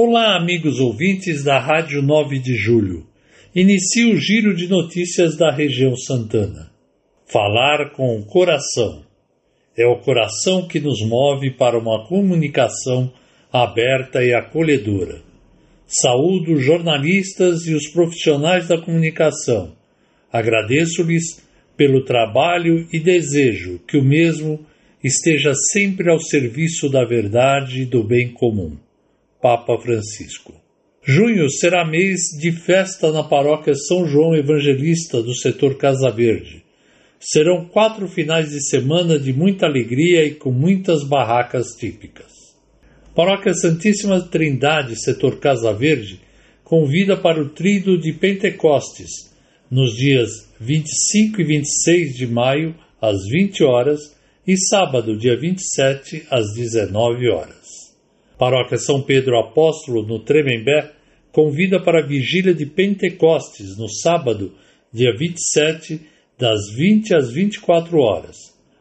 Olá, amigos ouvintes da Rádio 9 de Julho. Inicio o giro de notícias da região Santana. Falar com o coração. É o coração que nos move para uma comunicação aberta e acolhedora. Saúdo os jornalistas e os profissionais da comunicação. Agradeço-lhes pelo trabalho e desejo que o mesmo esteja sempre ao serviço da verdade e do bem comum. Papa Francisco. Junho será mês de festa na paróquia São João Evangelista do setor Casa Verde. Serão quatro finais de semana de muita alegria e com muitas barracas típicas. Paróquia Santíssima Trindade, setor Casa Verde, convida para o Trido de Pentecostes, nos dias 25 e 26 de maio, às 20 horas, e sábado, dia 27, às 19 horas. Paróquia São Pedro Apóstolo, no Tremembé, convida para a vigília de Pentecostes, no sábado, dia 27, das 20 às 24 horas.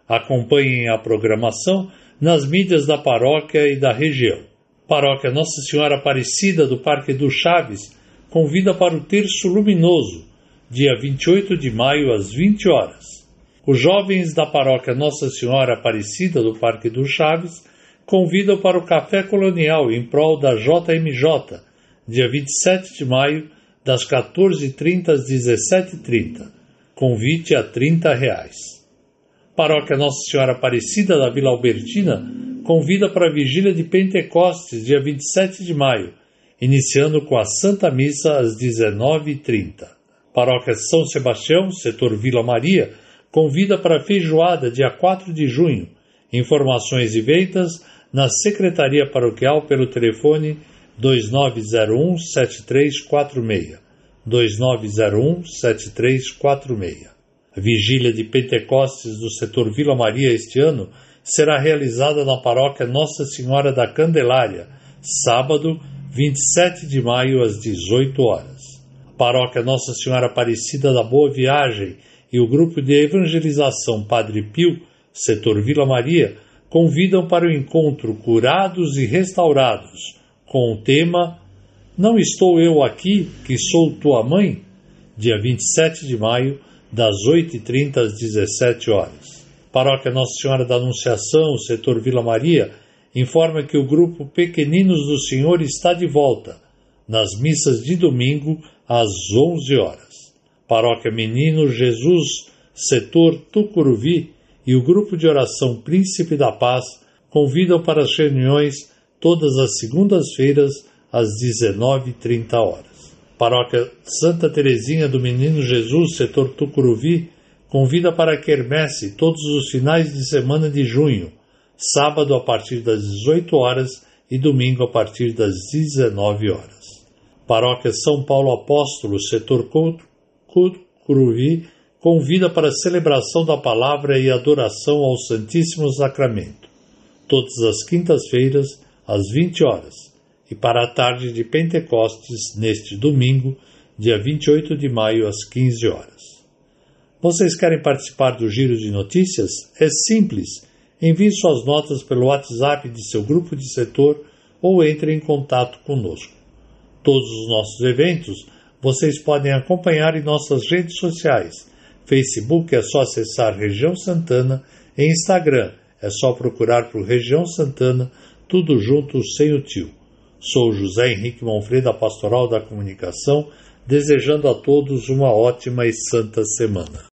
Acompanhem a programação nas mídias da paróquia e da região. Paróquia Nossa Senhora Aparecida do Parque do Chaves convida para o Terço Luminoso, dia 28 de maio às 20 horas. Os jovens da Paróquia Nossa Senhora Aparecida do Parque do Chaves convidam para o Café Colonial em prol da JMJ, dia 27 de maio, das 14h30 às 17h30. Convite a 30 reais. Paróquia Nossa Senhora Aparecida da Vila Albertina convida para a vigília de Pentecostes, dia 27 de maio, iniciando com a Santa Missa às 19h30. Paróquia São Sebastião, setor Vila Maria, convida para a feijoada, dia 4 de junho. Informações e vendas na Secretaria Paroquial pelo telefone 2901 7346. 2901 7346. A vigília de Pentecostes do setor Vila Maria este ano será realizada na paróquia Nossa Senhora da Candelária, sábado 27 de maio às 18 horas. A paróquia Nossa Senhora Aparecida da Boa Viagem e o grupo de evangelização Padre Pio, setor Vila Maria, convidam para o encontro Curados e Restaurados, com o tema Não Estou Eu Aqui, que Sou Tua Mãe, dia 27 de maio, das 8h30 às 17 horas. Paróquia Nossa Senhora da Anunciação, setor Vila Maria, informa que o grupo Pequeninos do Senhor está de volta, nas missas de domingo, às 11 horas. Paróquia Menino Jesus, setor Tucuruvi, e o grupo de oração Príncipe da Paz convidam para as reuniões todas as segundas-feiras às 19h30 horas. Paróquia Santa Teresinha do Menino Jesus, setor Tucuruvi, convida para a quermesse todos os finais de semana de junho, sábado a partir das 18 horas e domingo a partir das 19 horas. Paróquia São Paulo Apóstolo, setor Tucuruvi, convida para a celebração da palavra e adoração ao Santíssimo Sacramento, todas as quintas-feiras, às 20 horas, e para a tarde de Pentecostes, neste domingo, dia 28 de maio, às 15 horas. Vocês querem participar do Giro de Notícias? É simples. Envie suas notas pelo WhatsApp de seu grupo de setor ou entre em contato conosco. Todos os nossos eventos vocês podem acompanhar em nossas redes sociais Facebook é só acessar Região Santana e Instagram é só procurar por Região Santana, tudo junto sem o tio. Sou José Henrique Monfreda, Pastoral da Comunicação, desejando a todos uma ótima e santa semana.